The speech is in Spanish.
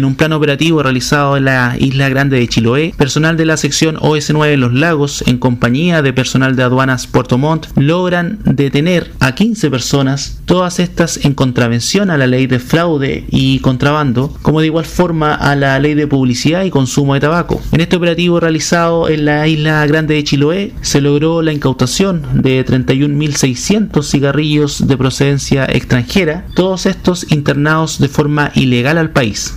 En un plan operativo realizado en la isla grande de Chiloé, personal de la sección OS9 Los Lagos, en compañía de personal de aduanas Puerto Montt, logran detener a 15 personas, todas estas en contravención a la ley de fraude y contrabando, como de igual forma a la ley de publicidad y consumo de tabaco. En este operativo realizado en la isla grande de Chiloé, se logró la incautación de 31.600 cigarrillos de procedencia extranjera, todos estos internados de forma ilegal al país.